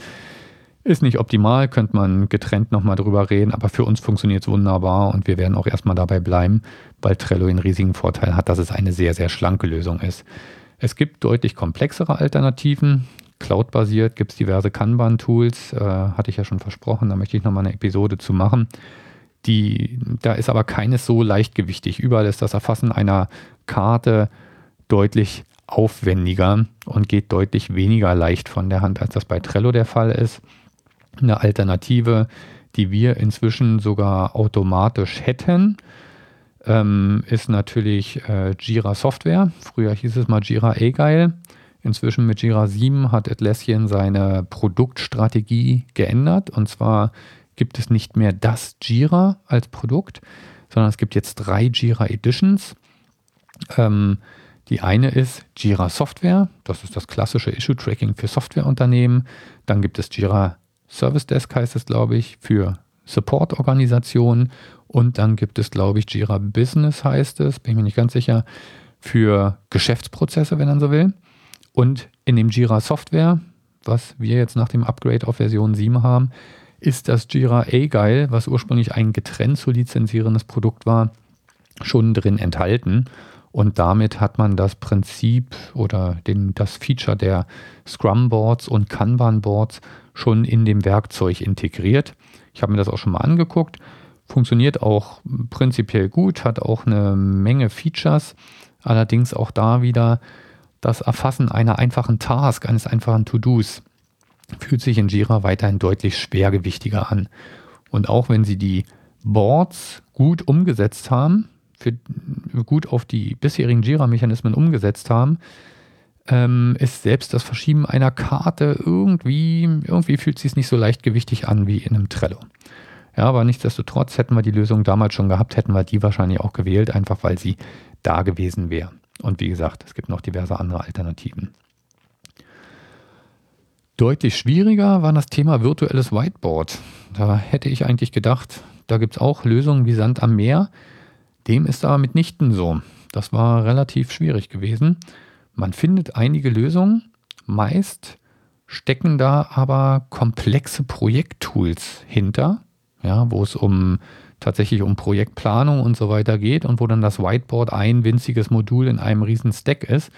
Ist nicht optimal, könnte man getrennt nochmal drüber reden, aber für uns funktioniert es wunderbar und wir werden auch erstmal dabei bleiben, weil Trello den riesigen Vorteil hat, dass es eine sehr, sehr schlanke Lösung ist. Es gibt deutlich komplexere Alternativen. Cloud-basiert gibt es diverse Kanban-Tools, äh, hatte ich ja schon versprochen, da möchte ich nochmal eine Episode zu machen. Die, da ist aber keines so leichtgewichtig. Überall ist das Erfassen einer Karte deutlich aufwendiger und geht deutlich weniger leicht von der Hand, als das bei Trello der Fall ist. Eine Alternative, die wir inzwischen sogar automatisch hätten, ähm, ist natürlich äh, Jira Software. Früher hieß es mal Jira Agile. Inzwischen mit Jira 7 hat Atlassian seine Produktstrategie geändert. Und zwar gibt es nicht mehr das Jira als Produkt, sondern es gibt jetzt drei Jira Editions. Ähm, die eine ist Jira Software, das ist das klassische Issue Tracking für Softwareunternehmen. Dann gibt es Jira Service Desk heißt es, glaube ich, für Support-Organisationen. Und dann gibt es, glaube ich, Jira Business heißt es, bin ich mir nicht ganz sicher, für Geschäftsprozesse, wenn man so will. Und in dem Jira Software, was wir jetzt nach dem Upgrade auf Version 7 haben, ist das Jira Agile, was ursprünglich ein getrennt zu lizenzierendes Produkt war, schon drin enthalten. Und damit hat man das Prinzip oder den, das Feature der Scrum Boards und Kanban Boards schon in dem Werkzeug integriert. Ich habe mir das auch schon mal angeguckt. Funktioniert auch prinzipiell gut, hat auch eine Menge Features. Allerdings auch da wieder das Erfassen einer einfachen Task, eines einfachen To-Dos fühlt sich in Jira weiterhin deutlich schwergewichtiger an. Und auch wenn Sie die Boards gut umgesetzt haben, für, gut auf die bisherigen Jira-Mechanismen umgesetzt haben, ähm, ist selbst das Verschieben einer Karte irgendwie, irgendwie fühlt sich nicht so leichtgewichtig an wie in einem Trello. Ja, aber nichtsdestotrotz hätten wir die Lösung damals schon gehabt, hätten wir die wahrscheinlich auch gewählt, einfach weil sie da gewesen wäre. Und wie gesagt, es gibt noch diverse andere Alternativen. Deutlich schwieriger war das Thema virtuelles Whiteboard. Da hätte ich eigentlich gedacht, da gibt es auch Lösungen wie Sand am Meer. Dem ist aber mitnichten so. Das war relativ schwierig gewesen. Man findet einige Lösungen, meist stecken da aber komplexe Projekttools hinter, ja, wo es um tatsächlich um Projektplanung und so weiter geht und wo dann das Whiteboard ein winziges Modul in einem riesen Stack ist.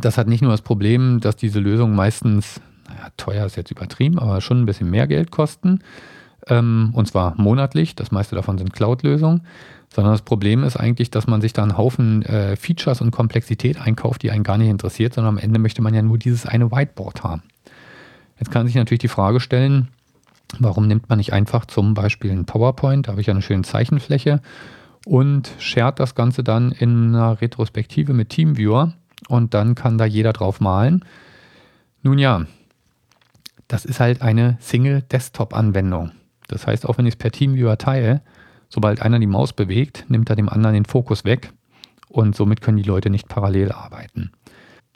Das hat nicht nur das Problem, dass diese Lösungen meistens, naja, teuer ist jetzt übertrieben, aber schon ein bisschen mehr Geld kosten. Ähm, und zwar monatlich, das meiste davon sind Cloud-Lösungen, sondern das Problem ist eigentlich, dass man sich da einen Haufen äh, Features und Komplexität einkauft, die einen gar nicht interessiert, sondern am Ende möchte man ja nur dieses eine Whiteboard haben. Jetzt kann sich natürlich die Frage stellen, warum nimmt man nicht einfach zum Beispiel ein PowerPoint, da habe ich ja eine schöne Zeichenfläche und shared das Ganze dann in einer Retrospektive mit TeamViewer und dann kann da jeder drauf malen. Nun ja, das ist halt eine Single-Desktop-Anwendung. Das heißt, auch wenn ich es per TeamViewer teile, Sobald einer die Maus bewegt, nimmt er dem anderen den Fokus weg und somit können die Leute nicht parallel arbeiten.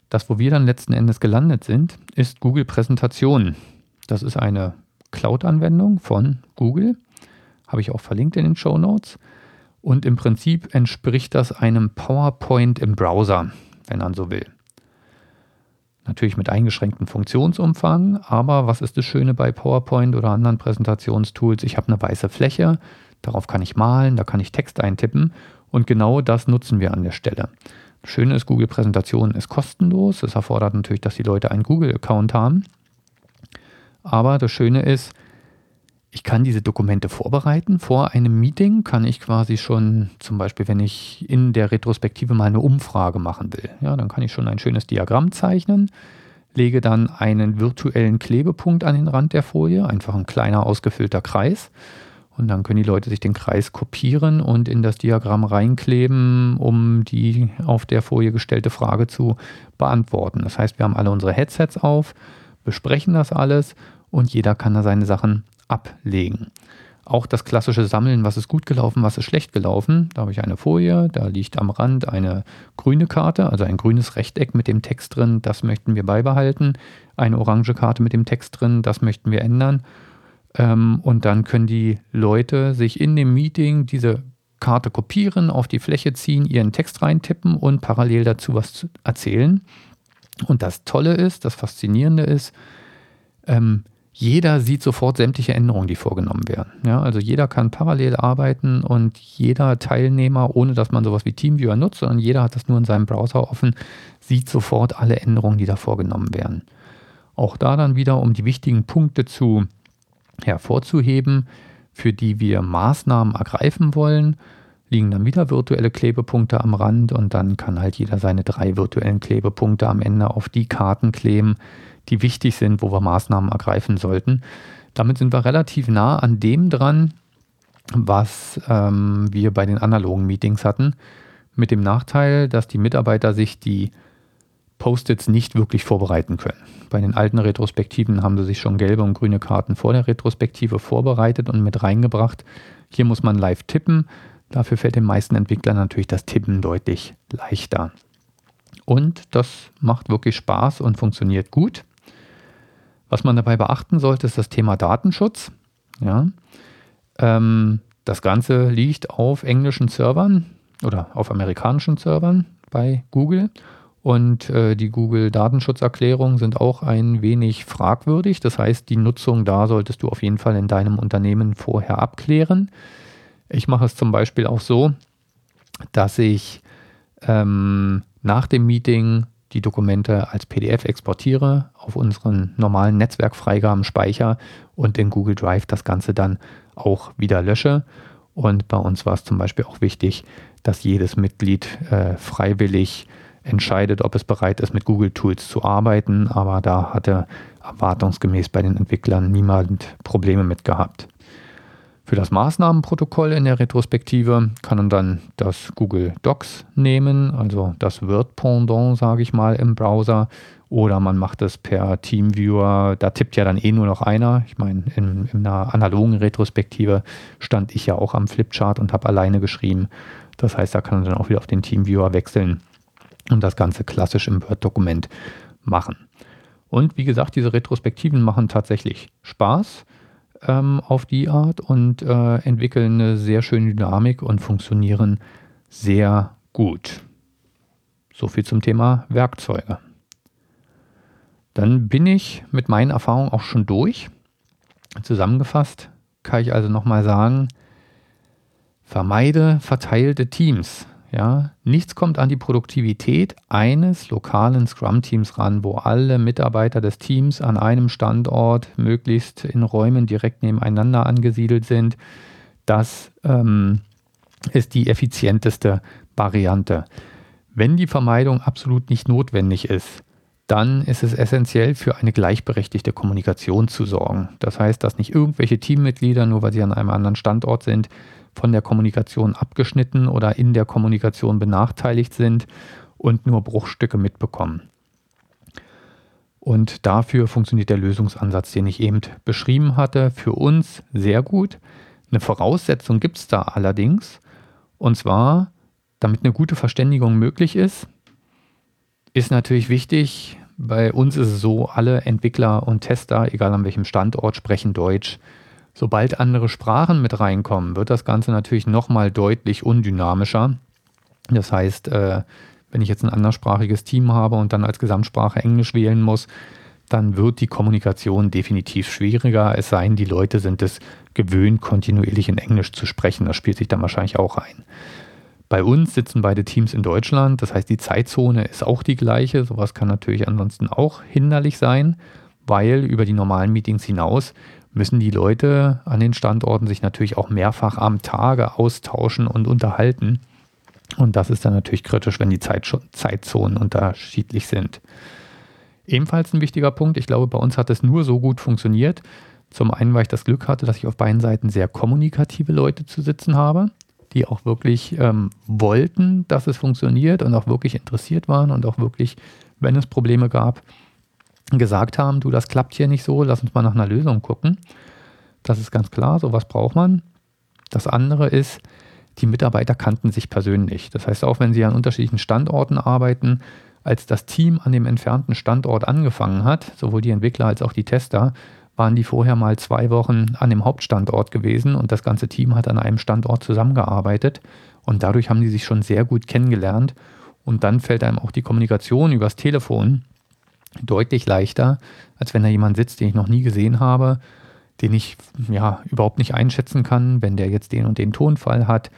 Das, wo wir dann letzten Endes gelandet sind, ist Google Präsentation. Das ist eine Cloud-Anwendung von Google, habe ich auch verlinkt in den Show Notes. Und im Prinzip entspricht das einem PowerPoint im Browser, wenn man so will. Natürlich mit eingeschränktem Funktionsumfang, aber was ist das Schöne bei PowerPoint oder anderen Präsentationstools? Ich habe eine weiße Fläche, Darauf kann ich malen, da kann ich Text eintippen und genau das nutzen wir an der Stelle. Das Schöne ist, Google Präsentation ist kostenlos. Das erfordert natürlich, dass die Leute einen Google-Account haben. Aber das Schöne ist, ich kann diese Dokumente vorbereiten. Vor einem Meeting kann ich quasi schon, zum Beispiel, wenn ich in der Retrospektive mal eine Umfrage machen will, ja, dann kann ich schon ein schönes Diagramm zeichnen, lege dann einen virtuellen Klebepunkt an den Rand der Folie, einfach ein kleiner ausgefüllter Kreis und dann können die Leute sich den Kreis kopieren und in das Diagramm reinkleben, um die auf der Folie gestellte Frage zu beantworten. Das heißt, wir haben alle unsere Headsets auf, besprechen das alles und jeder kann da seine Sachen ablegen. Auch das klassische Sammeln, was ist gut gelaufen, was ist schlecht gelaufen. Da habe ich eine Folie, da liegt am Rand eine grüne Karte, also ein grünes Rechteck mit dem Text drin, das möchten wir beibehalten. Eine orange Karte mit dem Text drin, das möchten wir ändern. Ähm, und dann können die Leute sich in dem Meeting diese Karte kopieren, auf die Fläche ziehen, ihren Text reintippen und parallel dazu was erzählen. Und das Tolle ist, das Faszinierende ist, ähm, jeder sieht sofort sämtliche Änderungen, die vorgenommen werden. Ja, also jeder kann parallel arbeiten und jeder Teilnehmer, ohne dass man sowas wie TeamViewer nutzt, sondern jeder hat das nur in seinem Browser offen, sieht sofort alle Änderungen, die da vorgenommen werden. Auch da dann wieder, um die wichtigen Punkte zu hervorzuheben, für die wir Maßnahmen ergreifen wollen, liegen dann wieder virtuelle Klebepunkte am Rand und dann kann halt jeder seine drei virtuellen Klebepunkte am Ende auf die Karten kleben, die wichtig sind, wo wir Maßnahmen ergreifen sollten. Damit sind wir relativ nah an dem dran, was ähm, wir bei den analogen Meetings hatten, mit dem Nachteil, dass die Mitarbeiter sich die Post-its nicht wirklich vorbereiten können. Bei den alten Retrospektiven haben sie sich schon gelbe und grüne Karten vor der Retrospektive vorbereitet und mit reingebracht. Hier muss man live tippen. Dafür fällt den meisten Entwicklern natürlich das Tippen deutlich leichter. Und das macht wirklich Spaß und funktioniert gut. Was man dabei beachten sollte, ist das Thema Datenschutz. Ja. Ähm, das Ganze liegt auf englischen Servern oder auf amerikanischen Servern bei Google und äh, die Google-Datenschutzerklärungen sind auch ein wenig fragwürdig. Das heißt, die Nutzung da solltest du auf jeden Fall in deinem Unternehmen vorher abklären. Ich mache es zum Beispiel auch so, dass ich ähm, nach dem Meeting die Dokumente als PDF exportiere auf unseren normalen Netzwerkfreigabenspeicher und in Google Drive das Ganze dann auch wieder lösche. Und bei uns war es zum Beispiel auch wichtig, dass jedes Mitglied äh, freiwillig entscheidet, ob es bereit ist, mit Google Tools zu arbeiten. Aber da hatte erwartungsgemäß bei den Entwicklern niemand Probleme mit gehabt. Für das Maßnahmenprotokoll in der Retrospektive kann man dann das Google Docs nehmen, also das Word-Pendant, sage ich mal, im Browser. Oder man macht es per Teamviewer. Da tippt ja dann eh nur noch einer. Ich meine, in, in einer analogen Retrospektive stand ich ja auch am Flipchart und habe alleine geschrieben. Das heißt, da kann man dann auch wieder auf den Teamviewer wechseln und das Ganze klassisch im Word-Dokument machen. Und wie gesagt, diese Retrospektiven machen tatsächlich Spaß ähm, auf die Art und äh, entwickeln eine sehr schöne Dynamik und funktionieren sehr gut. So viel zum Thema Werkzeuge. Dann bin ich mit meinen Erfahrungen auch schon durch. Zusammengefasst kann ich also nochmal sagen, vermeide verteilte Teams. Ja, nichts kommt an die Produktivität eines lokalen Scrum-Teams ran, wo alle Mitarbeiter des Teams an einem Standort möglichst in Räumen direkt nebeneinander angesiedelt sind. Das ähm, ist die effizienteste Variante. Wenn die Vermeidung absolut nicht notwendig ist, dann ist es essentiell für eine gleichberechtigte Kommunikation zu sorgen. Das heißt, dass nicht irgendwelche Teammitglieder, nur weil sie an einem anderen Standort sind, von der Kommunikation abgeschnitten oder in der Kommunikation benachteiligt sind und nur Bruchstücke mitbekommen. Und dafür funktioniert der Lösungsansatz, den ich eben beschrieben hatte, für uns sehr gut. Eine Voraussetzung gibt es da allerdings, und zwar, damit eine gute Verständigung möglich ist, ist natürlich wichtig, bei uns ist es so, alle Entwickler und Tester, egal an welchem Standort, sprechen Deutsch. Sobald andere Sprachen mit reinkommen, wird das Ganze natürlich nochmal deutlich undynamischer. Das heißt, äh, wenn ich jetzt ein anderssprachiges Team habe und dann als Gesamtsprache Englisch wählen muss, dann wird die Kommunikation definitiv schwieriger, es sei denn, die Leute sind es gewöhnt, kontinuierlich in Englisch zu sprechen. Das spielt sich dann wahrscheinlich auch ein. Bei uns sitzen beide Teams in Deutschland, das heißt, die Zeitzone ist auch die gleiche. Sowas kann natürlich ansonsten auch hinderlich sein, weil über die normalen Meetings hinaus müssen die Leute an den Standorten sich natürlich auch mehrfach am Tage austauschen und unterhalten. Und das ist dann natürlich kritisch, wenn die Zeit, Zeitzonen unterschiedlich sind. Ebenfalls ein wichtiger Punkt, ich glaube, bei uns hat es nur so gut funktioniert. Zum einen, weil ich das Glück hatte, dass ich auf beiden Seiten sehr kommunikative Leute zu sitzen habe, die auch wirklich ähm, wollten, dass es funktioniert und auch wirklich interessiert waren und auch wirklich, wenn es Probleme gab, gesagt haben, du, das klappt hier nicht so, lass uns mal nach einer Lösung gucken. Das ist ganz klar, sowas braucht man. Das andere ist, die Mitarbeiter kannten sich persönlich. Das heißt, auch wenn sie an unterschiedlichen Standorten arbeiten, als das Team an dem entfernten Standort angefangen hat, sowohl die Entwickler als auch die Tester, waren die vorher mal zwei Wochen an dem Hauptstandort gewesen und das ganze Team hat an einem Standort zusammengearbeitet und dadurch haben die sich schon sehr gut kennengelernt und dann fällt einem auch die Kommunikation übers Telefon deutlich leichter, als wenn da jemand sitzt, den ich noch nie gesehen habe, den ich ja überhaupt nicht einschätzen kann, wenn der jetzt den und den Tonfall hat.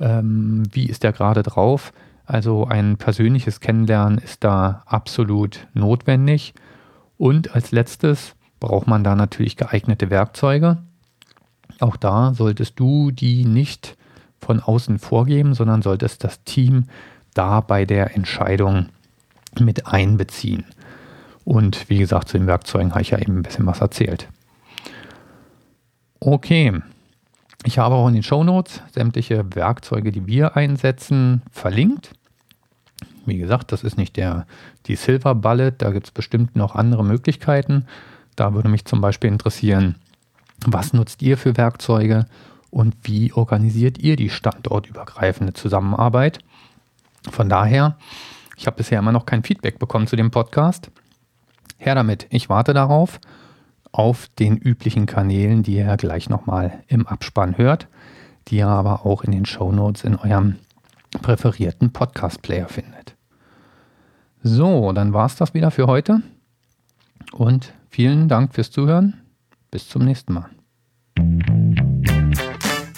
Ähm, wie ist der gerade drauf? Also ein persönliches Kennenlernen ist da absolut notwendig. Und als letztes braucht man da natürlich geeignete Werkzeuge. Auch da solltest du die nicht von außen vorgeben, sondern solltest das Team da bei der Entscheidung mit einbeziehen. Und wie gesagt, zu den Werkzeugen habe ich ja eben ein bisschen was erzählt. Okay, ich habe auch in den Show Notes sämtliche Werkzeuge, die wir einsetzen, verlinkt. Wie gesagt, das ist nicht der, die Silver Bullet, da gibt es bestimmt noch andere Möglichkeiten. Da würde mich zum Beispiel interessieren, was nutzt ihr für Werkzeuge und wie organisiert ihr die standortübergreifende Zusammenarbeit? Von daher, ich habe bisher immer noch kein Feedback bekommen zu dem Podcast. Her damit, ich warte darauf, auf den üblichen Kanälen, die ihr gleich nochmal im Abspann hört, die ihr aber auch in den Show Notes in eurem präferierten Podcast-Player findet. So, dann war es das wieder für heute und vielen Dank fürs Zuhören. Bis zum nächsten Mal.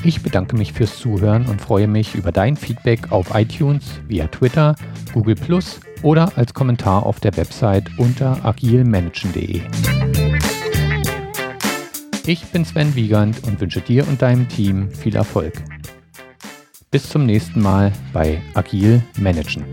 Ich bedanke mich fürs Zuhören und freue mich über dein Feedback auf iTunes, via Twitter, Google Plus oder als Kommentar auf der Website unter agilmanagen.de. Ich bin Sven Wiegand und wünsche dir und deinem Team viel Erfolg. Bis zum nächsten Mal bei Agil Managen.